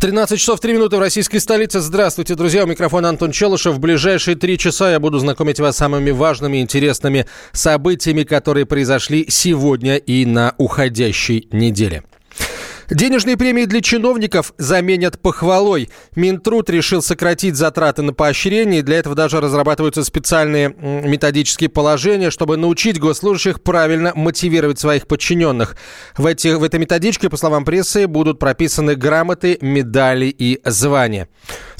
13 часов 3 минуты в российской столице. Здравствуйте, друзья. У микрофона Антон Челышев. В ближайшие три часа я буду знакомить вас с самыми важными и интересными событиями, которые произошли сегодня и на уходящей неделе. Денежные премии для чиновников заменят похвалой. Минтруд решил сократить затраты на поощрение. Для этого даже разрабатываются специальные методические положения, чтобы научить госслужащих правильно мотивировать своих подчиненных. В, этих, в этой методичке, по словам прессы, будут прописаны грамоты, медали и звания.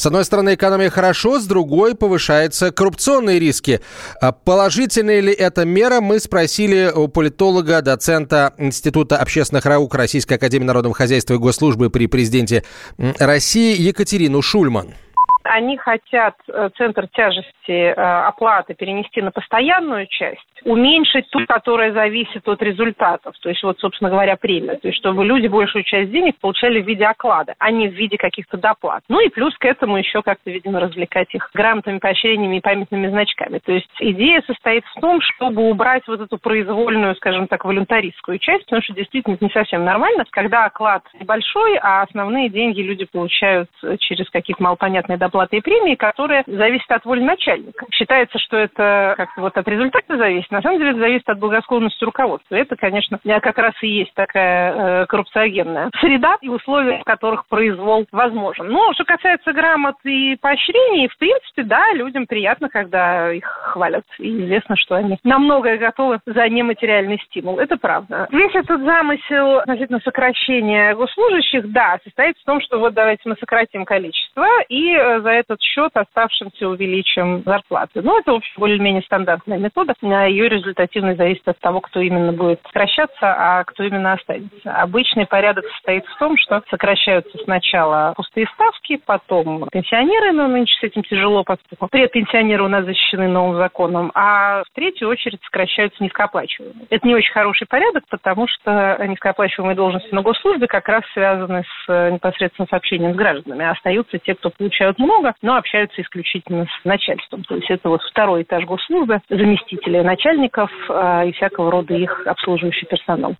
С одной стороны, экономия хорошо, с другой повышаются коррупционные риски. А положительная ли эта мера, мы спросили у политолога, доцента Института общественных наук Российской Академии Народного хозяйства и госслужбы при президенте России Екатерину Шульман. Они хотят э, центр тяжести э, оплаты перенести на постоянную часть, уменьшить ту, которая зависит от результатов. То есть, вот, собственно говоря, премия. То есть, чтобы люди большую часть денег получали в виде оклада, а не в виде каких-то доплат. Ну и плюс к этому еще как-то, видимо, развлекать их грамотами, поощрениями и памятными значками. То есть, идея состоит в том, чтобы убрать вот эту произвольную, скажем так, волюнтаристскую часть, потому что действительно это не совсем нормально, когда оклад небольшой, а основные деньги люди получают через какие-то малопонятные доплаты и премии, которые зависят от воли начальника. Считается, что это как-то вот от результата зависит, на самом деле это зависит от благосклонности руководства. Это, конечно, как раз и есть такая э, коррупциогенная среда и условия, в которых произвол возможен. Но что касается грамот и поощрений, в принципе, да, людям приятно, когда их хвалят. И известно, что они на многое готовы за нематериальный стимул. Это правда. Весь этот замысел относительно сокращения госслужащих, да, состоит в том, что вот давайте мы сократим количество и э, за этот счет оставшимся увеличим зарплаты. Ну, это, в общем, более-менее стандартная метода. Ее ее результативность зависит от того, кто именно будет сокращаться, а кто именно останется. Обычный порядок состоит в том, что сокращаются сначала пустые ставки, потом пенсионеры, но нынче с этим тяжело, поскольку предпенсионеры у нас защищены новым законом, а в третью очередь сокращаются низкооплачиваемые. Это не очень хороший порядок, потому что низкооплачиваемые должности на госслужбе как раз связаны с непосредственно с общением с гражданами, а остаются те, кто получают много, но общаются исключительно с начальством. То есть это вот второй этаж госслужбы, заместители начальников э, и всякого рода их обслуживающий персонал.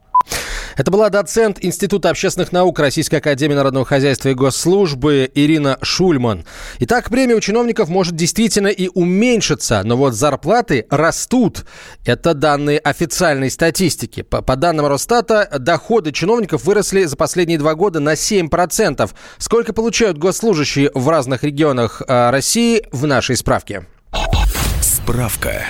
Это была доцент Института общественных наук Российской Академии Народного Хозяйства и Госслужбы Ирина Шульман. Итак, премия у чиновников может действительно и уменьшиться, но вот зарплаты растут. Это данные официальной статистики. По, по данным Росстата, доходы чиновников выросли за последние два года на 7%. Сколько получают госслужащие в разных регионах э, России в нашей справке? Справка.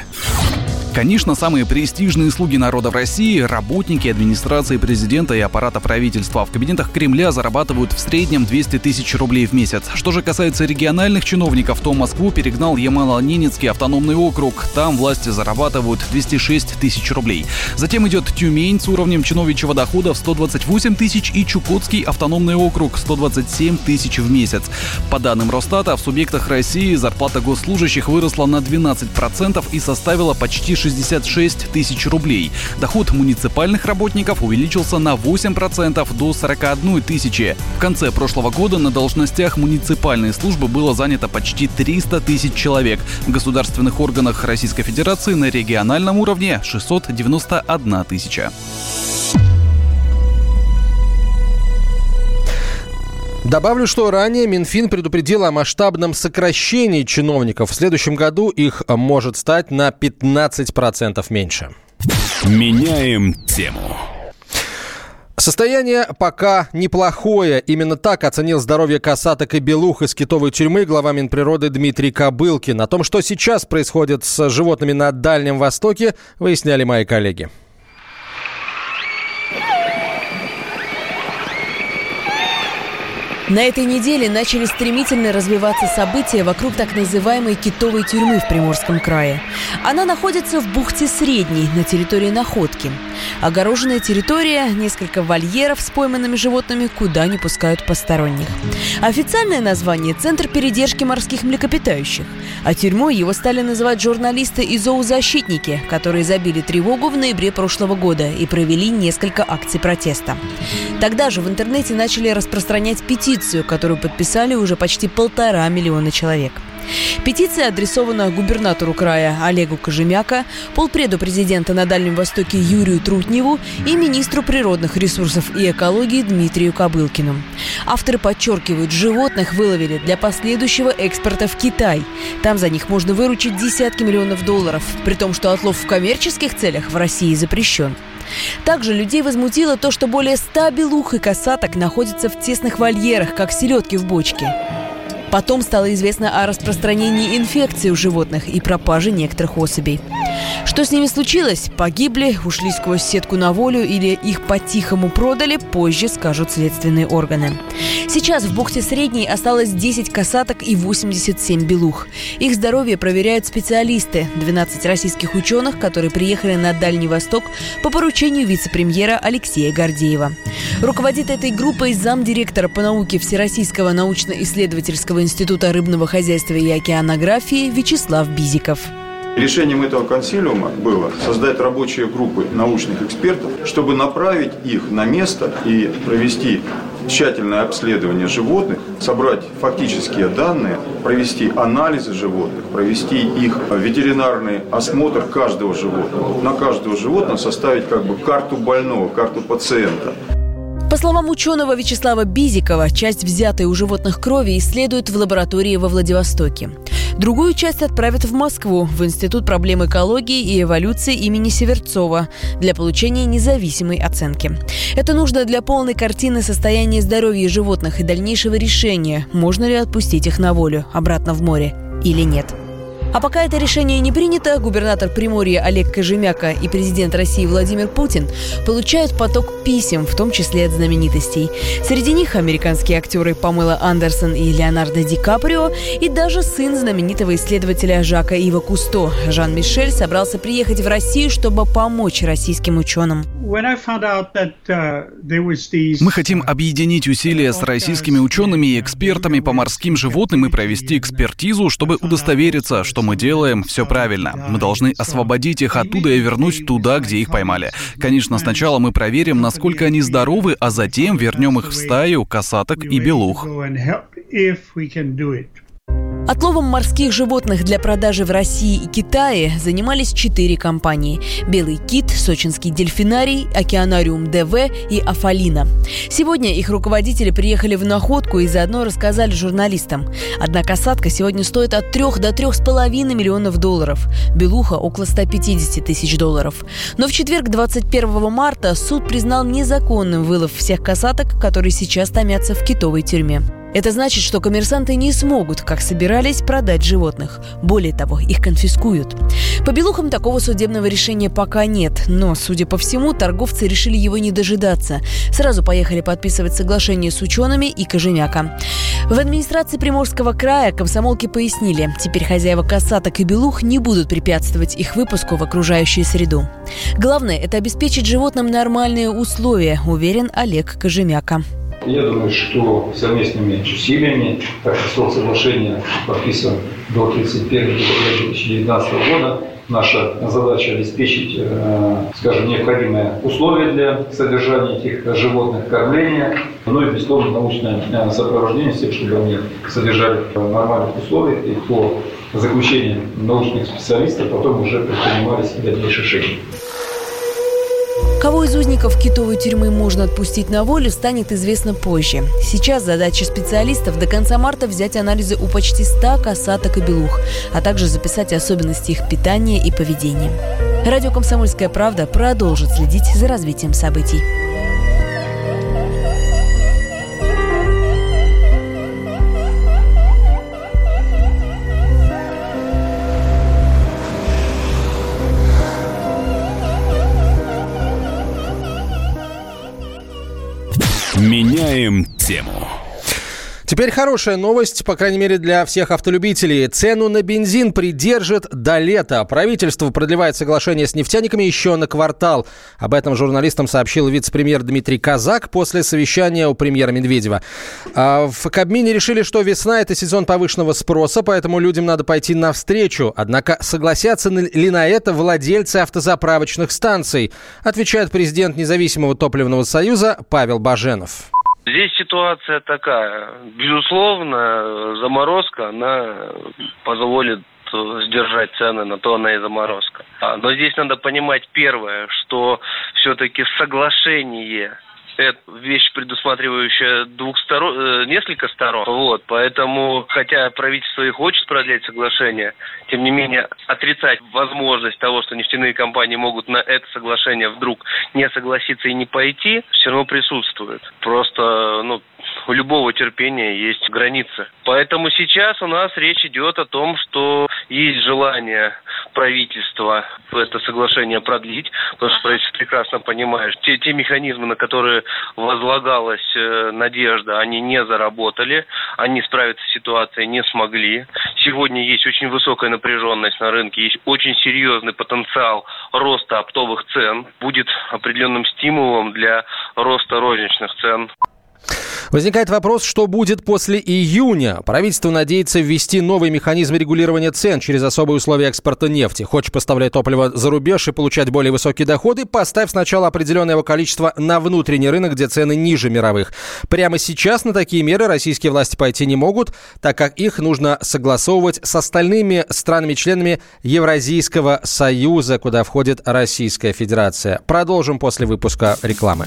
Конечно, самые престижные слуги народа в России, работники администрации президента и аппарата правительства в кабинетах Кремля зарабатывают в среднем 200 тысяч рублей в месяц. Что же касается региональных чиновников, то Москву перегнал Ямало-Ненецкий автономный округ. Там власти зарабатывают 206 тысяч рублей. Затем идет Тюмень с уровнем чиновничьего дохода в 128 тысяч и Чукотский автономный округ 127 тысяч в месяц. По данным Росстата, в субъектах России зарплата госслужащих выросла на 12% и составила почти 66 тысяч рублей. Доход муниципальных работников увеличился на 8% до 41 тысячи. В конце прошлого года на должностях муниципальной службы было занято почти 300 тысяч человек. В государственных органах Российской Федерации на региональном уровне 691 тысяча. Добавлю, что ранее Минфин предупредил о масштабном сокращении чиновников. В следующем году их может стать на 15% меньше. Меняем тему. Состояние пока неплохое. Именно так оценил здоровье касаток и белух из китовой тюрьмы глава Минприроды Дмитрий Кобылкин. О том, что сейчас происходит с животными на Дальнем Востоке, выясняли мои коллеги. На этой неделе начали стремительно развиваться события вокруг так называемой китовой тюрьмы в Приморском крае. Она находится в бухте Средней, на территории Находки. Огороженная территория, несколько вольеров с пойманными животными, куда не пускают посторонних. Официальное название – Центр передержки морских млекопитающих. А тюрьмой его стали называть журналисты и зоозащитники, которые забили тревогу в ноябре прошлого года и провели несколько акций протеста. Тогда же в интернете начали распространять петицию петицию, которую подписали уже почти полтора миллиона человек. Петиция адресована губернатору края Олегу Кожемяка, полпреду президента на Дальнем Востоке Юрию Трутневу и министру природных ресурсов и экологии Дмитрию Кобылкину. Авторы подчеркивают, животных выловили для последующего экспорта в Китай. Там за них можно выручить десятки миллионов долларов, при том, что отлов в коммерческих целях в России запрещен. Также людей возмутило то, что более ста белух и косаток находятся в тесных вольерах, как селедки в бочке. Потом стало известно о распространении инфекции у животных и пропаже некоторых особей. Что с ними случилось? Погибли, ушли сквозь сетку на волю или их по-тихому продали, позже скажут следственные органы. Сейчас в бухте Средней осталось 10 касаток и 87 белух. Их здоровье проверяют специалисты, 12 российских ученых, которые приехали на Дальний Восток по поручению вице-премьера Алексея Гордеева. Руководит этой группой замдиректора по науке Всероссийского научно-исследовательского института рыбного хозяйства и океанографии Вячеслав Бизиков. Решением этого консилиума было создать рабочие группы научных экспертов, чтобы направить их на место и провести тщательное обследование животных, собрать фактические данные, провести анализы животных, провести их ветеринарный осмотр каждого животного. На каждого животного составить как бы карту больного, карту пациента. По словам ученого Вячеслава Бизикова, часть взятой у животных крови исследуют в лаборатории во Владивостоке. Другую часть отправят в Москву, в Институт проблем экологии и эволюции имени Северцова для получения независимой оценки. Это нужно для полной картины состояния здоровья животных и дальнейшего решения, можно ли отпустить их на волю обратно в море или нет. А пока это решение не принято, губернатор Приморья Олег Кожемяка и президент России Владимир Путин получают поток писем, в том числе от знаменитостей. Среди них американские актеры Памела Андерсон и Леонардо Ди Каприо, и даже сын знаменитого исследователя Жака Ива Кусто, Жан-Мишель, собрался приехать в Россию, чтобы помочь российским ученым. Uh, Мы хотим объединить усилия с российскими учеными и экспертами по морским животным и провести экспертизу, чтобы удостовериться, что мы делаем все правильно. Мы должны освободить их оттуда и вернуть туда, где их поймали. Конечно, сначала мы проверим, насколько они здоровы, а затем вернем их в стаю касаток и белух. Отловом морских животных для продажи в России и Китае занимались четыре компании. «Белый кит», «Сочинский дельфинарий», «Океанариум ДВ» и «Афалина». Сегодня их руководители приехали в находку и заодно рассказали журналистам. Одна касатка сегодня стоит от 3 до 3,5 миллионов долларов. Белуха – около 150 тысяч долларов. Но в четверг, 21 марта, суд признал незаконным вылов всех касаток, которые сейчас томятся в китовой тюрьме. Это значит, что коммерсанты не смогут, как собирались, продать животных. Более того, их конфискуют. По белухам такого судебного решения пока нет, но, судя по всему, торговцы решили его не дожидаться. Сразу поехали подписывать соглашение с учеными и Кожемяка. В администрации Приморского края комсомолки пояснили, теперь хозяева касаток и белух не будут препятствовать их выпуску в окружающую среду. Главное – это обеспечить животным нормальные условия, уверен Олег Кожемяка. Я думаю, что совместными усилиями, так как срок соглашения подписан до 31 декабря 2019 года, наша задача обеспечить, э, скажем, необходимые условия для содержания этих животных, кормления, ну и, безусловно, научное э, сопровождение всех, чтобы они содержали в нормальных условиях и по заключению научных специалистов потом уже предпринимались дальнейшие шаги. Кого из узников китовой тюрьмы можно отпустить на волю, станет известно позже. Сейчас задача специалистов до конца марта взять анализы у почти 100 касаток и белух, а также записать особенности их питания и поведения. Радио «Комсомольская правда» продолжит следить за развитием событий. Меняем тему. Теперь хорошая новость, по крайней мере для всех автолюбителей. Цену на бензин придержит до лета. Правительство продлевает соглашение с нефтяниками еще на квартал. Об этом журналистам сообщил вице-премьер Дмитрий Казак после совещания у премьера Медведева. А в Кабмине решили, что весна – это сезон повышенного спроса, поэтому людям надо пойти навстречу. Однако согласятся ли на это владельцы автозаправочных станций, отвечает президент независимого топливного союза Павел Баженов. Здесь ситуация такая. Безусловно, заморозка, она позволит сдержать цены, на то она и заморозка. А, но здесь надо понимать первое, что все-таки соглашение это вещь, предусматривающая двух сторон, э, несколько сторон. Вот, поэтому, хотя правительство и хочет продлять соглашение, тем не менее, отрицать возможность того, что нефтяные компании могут на это соглашение вдруг не согласиться и не пойти, все равно присутствует. Просто, ну, у любого терпения есть границы. Поэтому сейчас у нас речь идет о том, что есть желание правительства это соглашение продлить, потому что правительство прекрасно понимает, те, те механизмы, на которые возлагалась э, надежда, они не заработали, они справиться с ситуацией не смогли. Сегодня есть очень высокая напряженность на рынке, есть очень серьезный потенциал роста оптовых цен, будет определенным стимулом для роста розничных цен. Возникает вопрос, что будет после июня. Правительство надеется ввести новый механизм регулирования цен через особые условия экспорта нефти. Хочешь поставлять топливо за рубеж и получать более высокие доходы, поставь сначала определенное его количество на внутренний рынок, где цены ниже мировых. Прямо сейчас на такие меры российские власти пойти не могут, так как их нужно согласовывать с остальными странами-членами Евразийского союза, куда входит Российская Федерация. Продолжим после выпуска рекламы.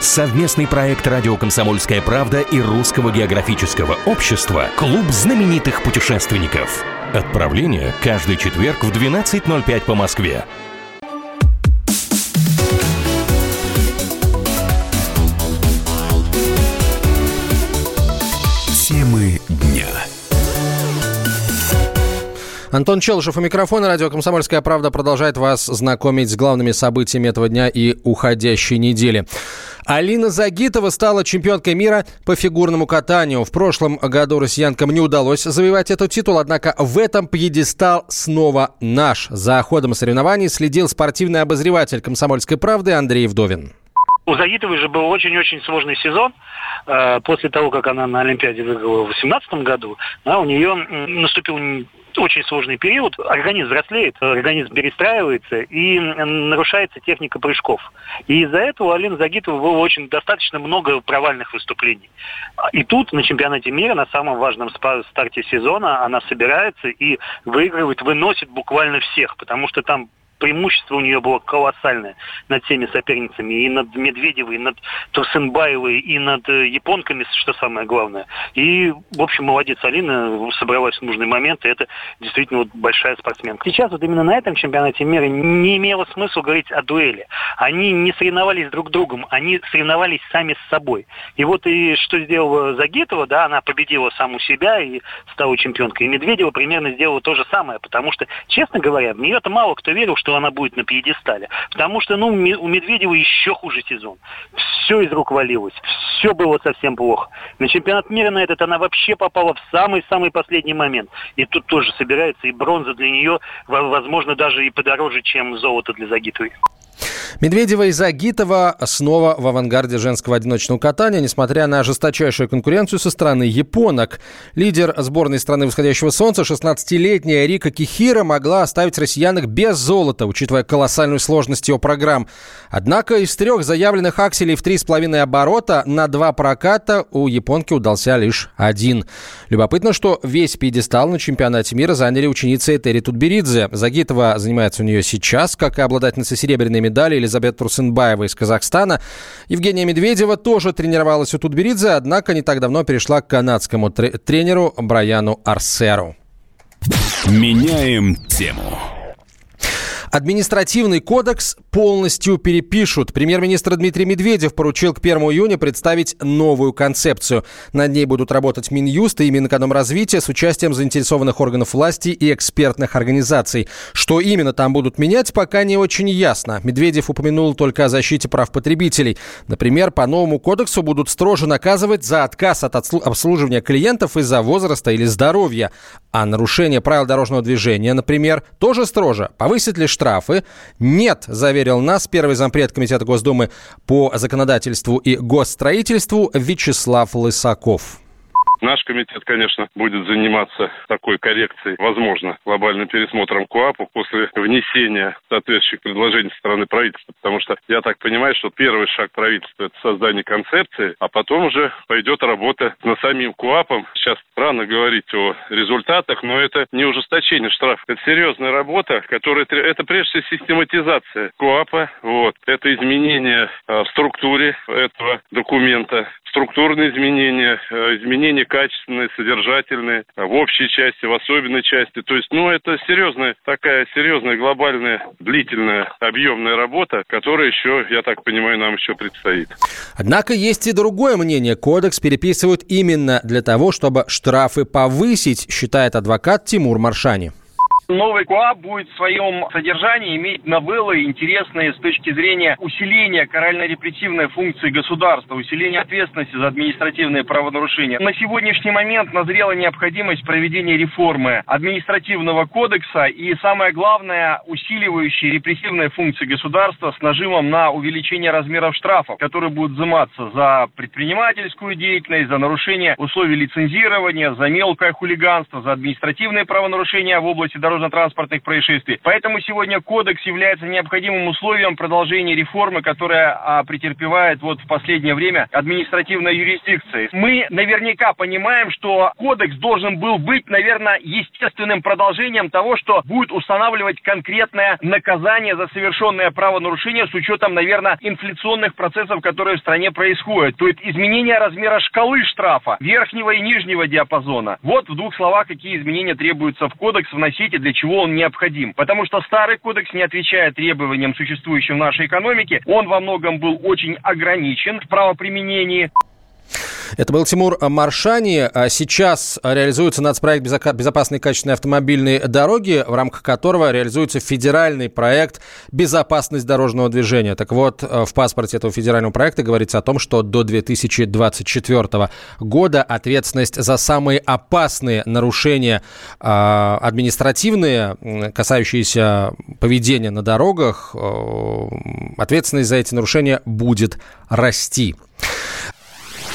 Совместный проект «Радио Комсомольская правда» и Русского географического общества «Клуб знаменитых путешественников». Отправление каждый четверг в 12.05 по Москве. Темы дня. Антон Челышев у микрофона. Радио «Комсомольская правда» продолжает вас знакомить с главными событиями этого дня и уходящей недели. Алина Загитова стала чемпионкой мира по фигурному катанию. В прошлом году россиянкам не удалось завоевать этот титул, однако в этом пьедестал снова наш. За ходом соревнований следил спортивный обозреватель «Комсомольской правды» Андрей Вдовин. У Загитовой же был очень-очень сложный сезон. Э, после того, как она на Олимпиаде выиграла в 2018 году, у нее наступил очень сложный период. Организм взрослеет, организм перестраивается и нарушается техника прыжков. И из-за этого у Алины Загитовой было очень достаточно много провальных выступлений. И тут на чемпионате мира, на самом важном старте сезона, она собирается и выигрывает, выносит буквально всех, потому что там преимущество у нее было колоссальное над всеми соперницами. И над Медведевой, и над Турсенбаевой, и над э, японками, что самое главное. И, в общем, молодец Алина, собралась в нужный момент, и это действительно вот большая спортсменка. Сейчас вот именно на этом чемпионате мира не имело смысла говорить о дуэли. Они не соревновались друг с другом, они соревновались сами с собой. И вот и что сделала Загитова, да, она победила саму себя и стала чемпионкой. И Медведева примерно сделала то же самое, потому что, честно говоря, в нее-то мало кто верил, что что она будет на пьедестале. Потому что, ну, у Медведева еще хуже сезон. Все из рук валилось. Все было совсем плохо. На чемпионат мира на этот она вообще попала в самый-самый последний момент. И тут тоже собирается и бронза для нее, возможно, даже и подороже, чем золото для Загитовой. Медведева и Загитова снова в авангарде женского одиночного катания, несмотря на жесточайшую конкуренцию со стороны японок. Лидер сборной страны восходящего солнца, 16-летняя Рика Кихира, могла оставить россиянок без золота, учитывая колоссальную сложность его программ. Однако из трех заявленных акселей в 3,5 оборота на два проката у японки удался лишь один. Любопытно, что весь пьедестал на чемпионате мира заняли ученицы Этери Тутберидзе. Загитова занимается у нее сейчас, как и обладательница серебряной медали Елизавета Турсенбаева из Казахстана. Евгения Медведева тоже тренировалась у Тутберидзе, однако не так давно перешла к канадскому тренеру Брайану Арсеру. Меняем тему. Административный кодекс полностью перепишут. Премьер-министр Дмитрий Медведев поручил к 1 июня представить новую концепцию. Над ней будут работать Минюст и Минэкономразвитие с участием заинтересованных органов власти и экспертных организаций. Что именно там будут менять, пока не очень ясно. Медведев упомянул только о защите прав потребителей. Например, по новому кодексу будут строже наказывать за отказ от обслуживания клиентов из-за возраста или здоровья. А нарушение правил дорожного движения, например, тоже строже. Повысит ли штрафы? Нет, заверил нас первый зампред Комитета Госдумы по законодательству и госстроительству Вячеслав Лысаков. Наш комитет, конечно, будет заниматься такой коррекцией, возможно, глобальным пересмотром КУАПа после внесения соответствующих предложений со стороны правительства. Потому что я так понимаю, что первый шаг правительства – это создание концепции, а потом уже пойдет работа над самим КУАПом. Сейчас рано говорить о результатах, но это не ужесточение штрафов. Это серьезная работа, которая это прежде всего систематизация КУАПа. Вот. Это изменение а, в структуре этого документа, структурные изменения, э, изменения качественные, содержательные, э, в общей части, в особенной части. То есть, ну, это серьезная, такая серьезная, глобальная, длительная, объемная работа, которая еще, я так понимаю, нам еще предстоит. Однако есть и другое мнение. Кодекс переписывают именно для того, чтобы штрафы повысить, считает адвокат Тимур Маршани. Новый КОАП будет в своем содержании иметь новеллы, интересные с точки зрения усиления карально-репрессивной функции государства, усиления ответственности за административные правонарушения. На сегодняшний момент назрела необходимость проведения реформы административного кодекса и, самое главное, усиливающей репрессивные функции государства с нажимом на увеличение размеров штрафов, которые будут взиматься за предпринимательскую деятельность, за нарушение условий лицензирования, за мелкое хулиганство, за административные правонарушения в области дорожного дорожно-транспортных происшествий. Поэтому сегодня кодекс является необходимым условием продолжения реформы, которая а, претерпевает вот в последнее время административная юрисдикция. Мы наверняка понимаем, что кодекс должен был быть, наверное, естественным продолжением того, что будет устанавливать конкретное наказание за совершенное правонарушение с учетом, наверное, инфляционных процессов, которые в стране происходят. То есть изменение размера шкалы штрафа, верхнего и нижнего диапазона. Вот в двух словах, какие изменения требуются в кодекс вносить и для чего он необходим. Потому что старый кодекс не отвечает требованиям, существующим в нашей экономике. Он во многом был очень ограничен в правоприменении. Это был Тимур Маршани. А сейчас реализуется нацпроект «Безопасные качественные автомобильные дороги», в рамках которого реализуется федеральный проект «Безопасность дорожного движения». Так вот, э, в паспорте этого федерального проекта говорится о том, что до 2024 года ответственность за самые опасные нарушения э, административные, касающиеся поведения на дорогах, э, ответственность за эти нарушения будет расти.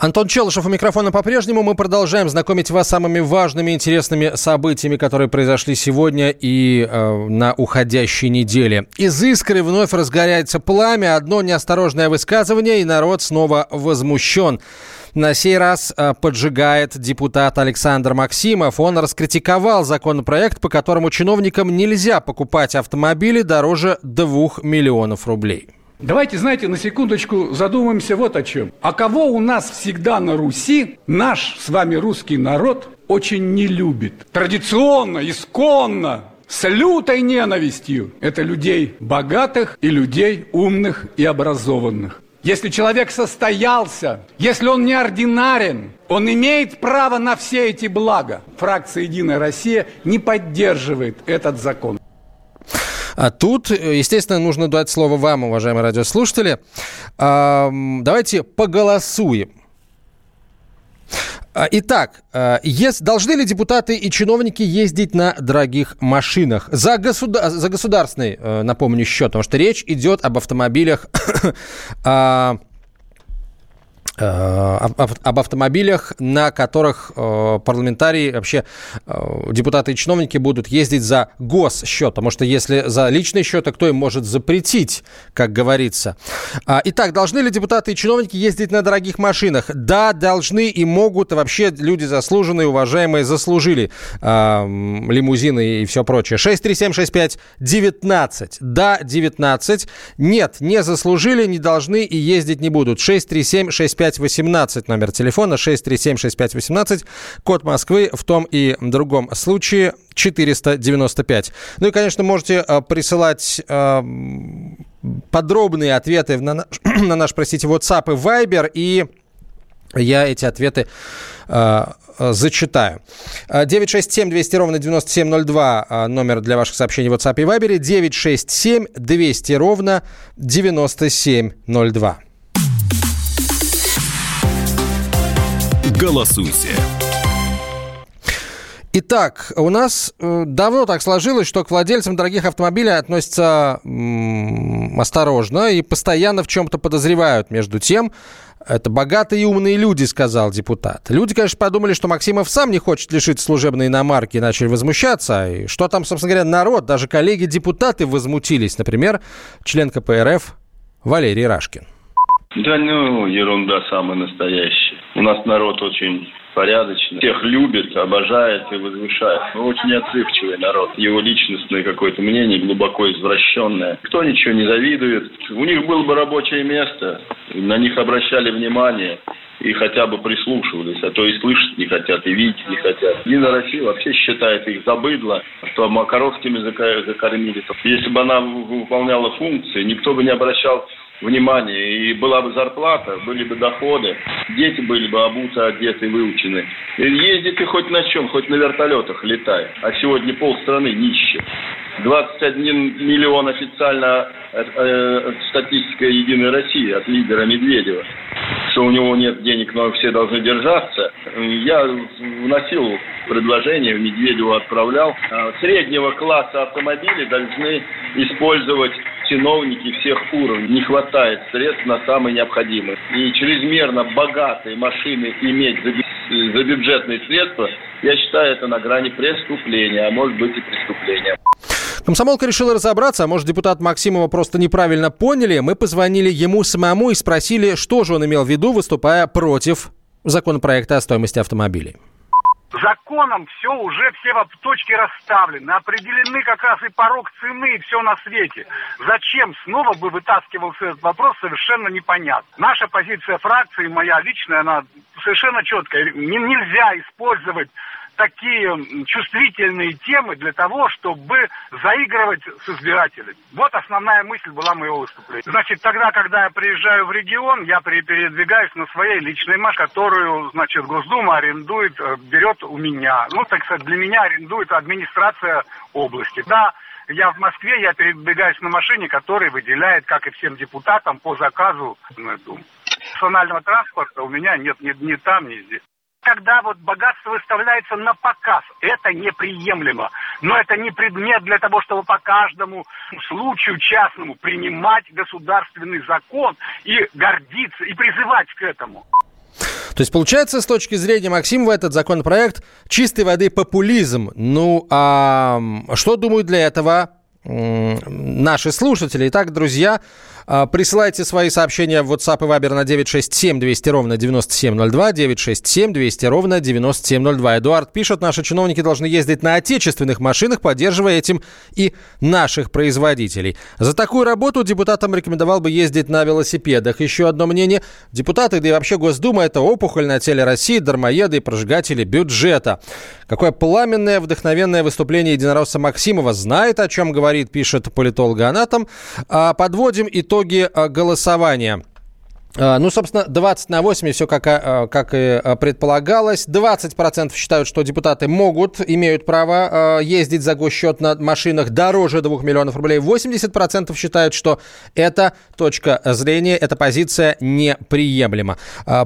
Антон Челышев у микрофона по-прежнему. Мы продолжаем знакомить вас с самыми важными, интересными событиями, которые произошли сегодня и э, на уходящей неделе. Из искры вновь разгоряется пламя. Одно неосторожное высказывание, и народ снова возмущен. На сей раз э, поджигает депутат Александр Максимов. Он раскритиковал законопроект, по которому чиновникам нельзя покупать автомобили дороже 2 миллионов рублей. Давайте, знаете, на секундочку задумаемся вот о чем. А кого у нас всегда на Руси наш с вами русский народ очень не любит? Традиционно, исконно, с лютой ненавистью. Это людей богатых и людей умных и образованных. Если человек состоялся, если он неординарен, он имеет право на все эти блага. Фракция «Единая Россия» не поддерживает этот закон. А тут, естественно, нужно дать слово вам, уважаемые радиослушатели. Давайте поголосуем. А, итак, а, есть, должны ли депутаты и чиновники ездить на дорогих машинах? За, государ, за государственный, э, напомню, счет, потому что речь идет об автомобилях Э, об автомобилях, на которых э, парламентарии, вообще э, депутаты и чиновники будут ездить за госсчет. Потому что если за личный счет, то кто им может запретить, как говорится. А, итак, должны ли депутаты и чиновники ездить на дорогих машинах? Да, должны и могут. Вообще люди заслуженные, уважаемые, заслужили лимузины и все прочее. 6376519. Да, 19. Нет, не заслужили, не должны и ездить не будут. 637 65 6518, номер телефона 637-6518, код Москвы в том и другом случае 495. Ну и, конечно, можете э, присылать э, подробные ответы на, наш, на наш, простите, WhatsApp и Viber, и я эти ответы э, зачитаю. 967 200 ровно 9702 номер для ваших сообщений в WhatsApp и Viber. 967 200 ровно 9702. Голосуйте. Итак, у нас э, давно так сложилось, что к владельцам дорогих автомобилей относятся осторожно и постоянно в чем-то подозревают. Между тем, это богатые и умные люди, сказал депутат. Люди, конечно, подумали, что Максимов сам не хочет лишить служебной иномарки и начали возмущаться. И что там, собственно говоря, народ, даже коллеги-депутаты возмутились. Например, член КПРФ Валерий Рашкин. Да ну, ерунда самая настоящая. У нас народ очень порядочный, всех любит, обожает и возвышает. Мы очень отзывчивый народ. Его личностное какое-то мнение глубоко извращенное. Кто ничего не завидует. У них было бы рабочее место, на них обращали внимание и хотя бы прислушивались, а то и слышать не хотят, и видеть не хотят. Единая Россия вообще считает их за что макаровскими закормили. Если бы она выполняла функции, никто бы не обращал внимание, и была бы зарплата, были бы доходы, дети были бы обуты, одеты, выучены. И ездит ты хоть на чем, хоть на вертолетах летай. А сегодня полстраны нищих. 21 миллион официально э, э, статистика Единой России от лидера Медведева, что у него нет денег, но все должны держаться. Я вносил предложение, Медведеву отправлял. А, среднего класса автомобили должны использовать чиновники всех уровней. Не хватает средств на самые необходимые. И чрезмерно богатые машины иметь за, за бюджетные средства, я считаю, это на грани преступления, а может быть и преступления. Комсомолка решила разобраться, а может депутат Максимова просто неправильно поняли. Мы позвонили ему самому и спросили, что же он имел в виду, выступая против законопроекта о стоимости автомобилей. Законом все уже, все точки расставлены, определены как раз и порог цены, и все на свете. Зачем снова бы вытаскивался этот вопрос, совершенно непонятно. Наша позиция фракции, моя личная, она совершенно четкая. Не, нельзя использовать такие чувствительные темы для того, чтобы заигрывать с избирателями. Вот основная мысль была моего выступления. Значит, тогда, когда я приезжаю в регион, я передвигаюсь на своей личной машине, которую, значит, Госдума арендует, э, берет у меня. Ну, так сказать, для меня арендует администрация области. Да, я в Москве, я передвигаюсь на машине, которая выделяет, как и всем депутатам, по заказу Думы. Персонального транспорта у меня нет ни, ни там, ни здесь когда вот богатство выставляется на показ. Это неприемлемо. Но это не предмет для того, чтобы по каждому случаю частному принимать государственный закон и гордиться, и призывать к этому. То есть, получается, с точки зрения Максимова, этот законопроект чистой воды популизм. Ну, а что думают для этого наши слушатели? Итак, друзья, присылайте свои сообщения в WhatsApp и Viber на 967 200 ровно 9702, 967 200 ровно 9702. Эдуард пишет, наши чиновники должны ездить на отечественных машинах, поддерживая этим и наших производителей. За такую работу депутатам рекомендовал бы ездить на велосипедах. Еще одно мнение. Депутаты, да и вообще Госдума – это опухоль на теле России, дармоеды и прожигатели бюджета. Какое пламенное, вдохновенное выступление единоросса Максимова. Знает, о чем говорит, пишет политолог-анатом. А подводим итог итоги э, голосования. А, ну, собственно, 20 на 8, все как, а, как и предполагалось. 20% считают, что депутаты могут, имеют право ездить за госсчет на машинах дороже 2 миллионов рублей. 80% считают, что эта точка зрения, эта позиция неприемлема.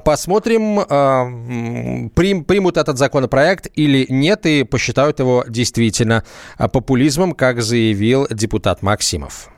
Посмотрим, прим, примут этот законопроект или нет, и посчитают его действительно популизмом, как заявил депутат Максимов.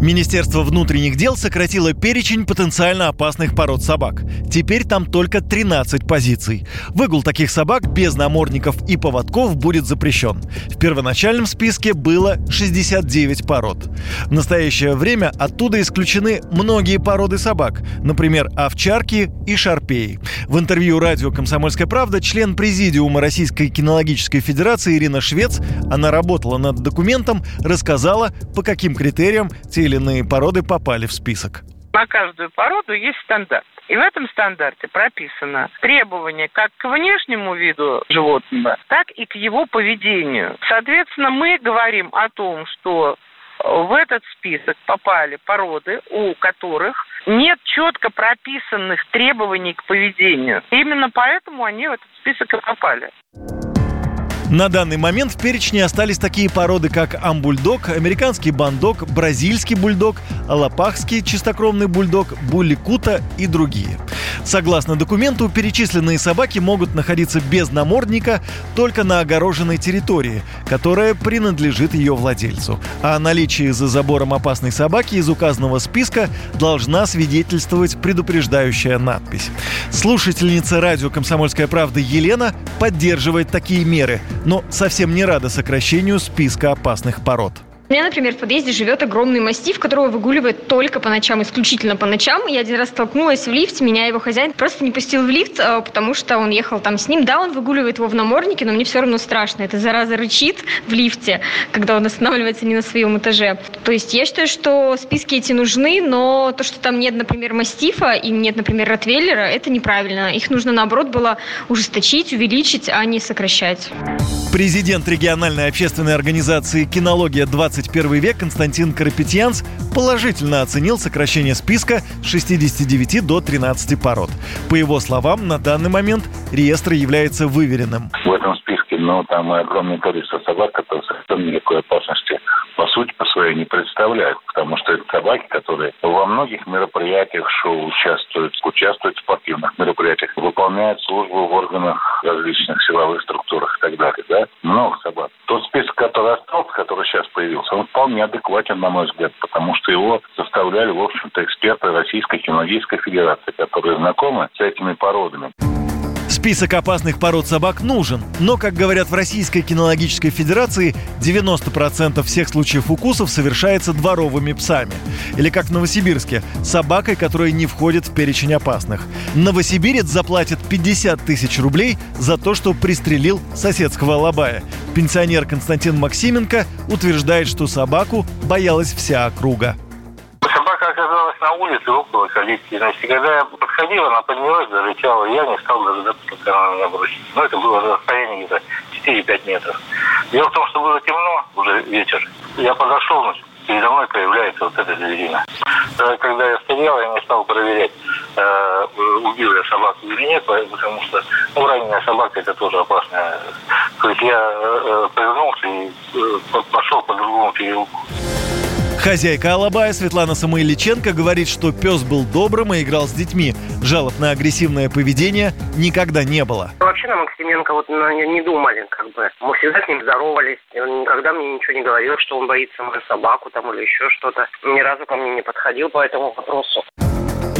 Министерство внутренних дел сократило перечень потенциально опасных пород собак. Теперь там только 13 позиций. Выгул таких собак без намордников и поводков будет запрещен. В первоначальном списке было 69 пород. В настоящее время оттуда исключены многие породы собак, например, овчарки и шарпеи. В интервью радио «Комсомольская правда» член президиума Российской кинологической федерации Ирина Швец, она работала над документом, рассказала, по каким критериям те или иные породы попали в список. На каждую породу есть стандарт. И в этом стандарте прописано требование как к внешнему виду животного, так и к его поведению. Соответственно, мы говорим о том, что в этот список попали породы, у которых нет четко прописанных требований к поведению. Именно поэтому они в этот список и попали. На данный момент в перечне остались такие породы, как амбульдог, американский бандок, бразильский бульдог, алапахский чистокровный бульдог, булликута и другие. Согласно документу, перечисленные собаки могут находиться без намордника только на огороженной территории, которая принадлежит ее владельцу. О наличии за забором опасной собаки из указанного списка должна свидетельствовать предупреждающая надпись. Слушательница радио «Комсомольская правда» Елена поддерживает такие меры – но совсем не рада сокращению списка опасных пород. У меня, например, в подъезде живет огромный мастиф, которого выгуливает только по ночам, исключительно по ночам. Я один раз столкнулась в лифте, меня его хозяин просто не пустил в лифт, а, потому что он ехал там с ним. Да, он выгуливает его в наморднике, но мне все равно страшно. Эта зараза рычит в лифте, когда он останавливается не на своем этаже. То есть я считаю, что списки эти нужны, но то, что там нет, например, мастифа и нет, например, ротвейлера, это неправильно. Их нужно, наоборот, было ужесточить, увеличить, а не сокращать. Президент региональной общественной организации «Кинология-20 21 век Константин Карапетьянс положительно оценил сокращение списка с 69 до 13 пород. По его словам, на данный момент реестр является выверенным. В этом списке, ну, там огромное количество собак, которые совершенно никакой опасности по сути по своей не представляют, потому что это собаки, которые во многих мероприятиях шоу участвуют, участвуют в спортивных мероприятиях, выполняют службу в органах различных силовых структурах и так далее, да? Много собак. Тот список, который остался, который сейчас появился, он вполне адекватен, на мой взгляд, потому что его составляли, в общем-то, эксперты Российской кинологической федерации, которые знакомы с этими породами. Список опасных пород собак нужен, но, как говорят в Российской кинологической федерации, 90% всех случаев укусов совершается дворовыми псами. Или как в Новосибирске, собакой, которая не входит в перечень опасных. Новосибирец заплатит 50 тысяч рублей за то, что пристрелил соседского лобая. Пенсионер Константин Максименко утверждает, что собаку боялась вся округа на улице около калитки. Значит, когда я подходил, она поднялась, зарычала. Я не стал дожидаться, пока она меня бросит. Но это было расстояние где-то 4-5 метров. Дело в том, что было темно, уже вечер. Я подошел, значит, передо мной появляется вот эта зверина. Э, когда я стоял, я не стал проверять, э, убил я собаку или нет, потому что ну, раненая собака это тоже опасная. То есть я э, повернулся и пошел по другому переулку. Хозяйка Алабая Светлана Самойличенко говорит, что пес был добрым и играл с детьми. Жалоб на агрессивное поведение никогда не было. Вообще на Максименко вот не думали, как бы. Мы всегда с ним здоровались. Он никогда мне ничего не говорил, что он боится мою собаку там или еще что-то. Ни разу ко мне не подходил по этому вопросу.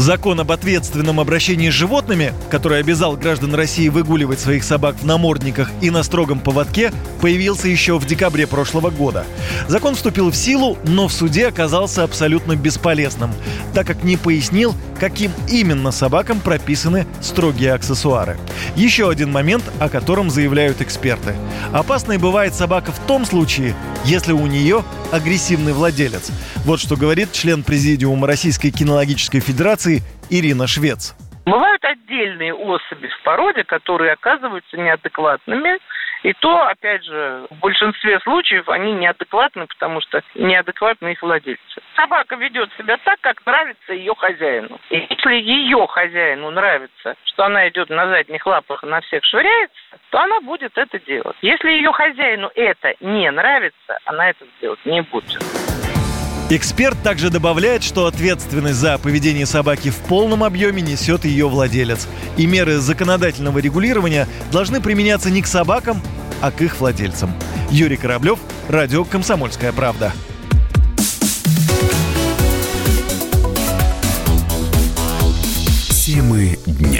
Закон об ответственном обращении с животными, который обязал граждан России выгуливать своих собак в намордниках и на строгом поводке, появился еще в декабре прошлого года. Закон вступил в силу, но в суде оказался абсолютно бесполезным, так как не пояснил, каким именно собакам прописаны строгие аксессуары. Еще один момент, о котором заявляют эксперты. Опасной бывает собака в том случае, если у нее агрессивный владелец. Вот что говорит член президиума Российской кинологической федерации Ирина Швец. Бывают отдельные особи в породе, которые оказываются неадекватными, и то, опять же, в большинстве случаев они неадекватны, потому что неадекватны их владельцы. Собака ведет себя так, как нравится ее хозяину. И если ее хозяину нравится, что она идет на задних лапах и на всех швыряется, то она будет это делать. Если ее хозяину это не нравится, она это сделать не будет. Эксперт также добавляет, что ответственность за поведение собаки в полном объеме несет ее владелец. И меры законодательного регулирования должны применяться не к собакам, а к их владельцам. Юрий Кораблев, радио «Комсомольская правда». Темы дня.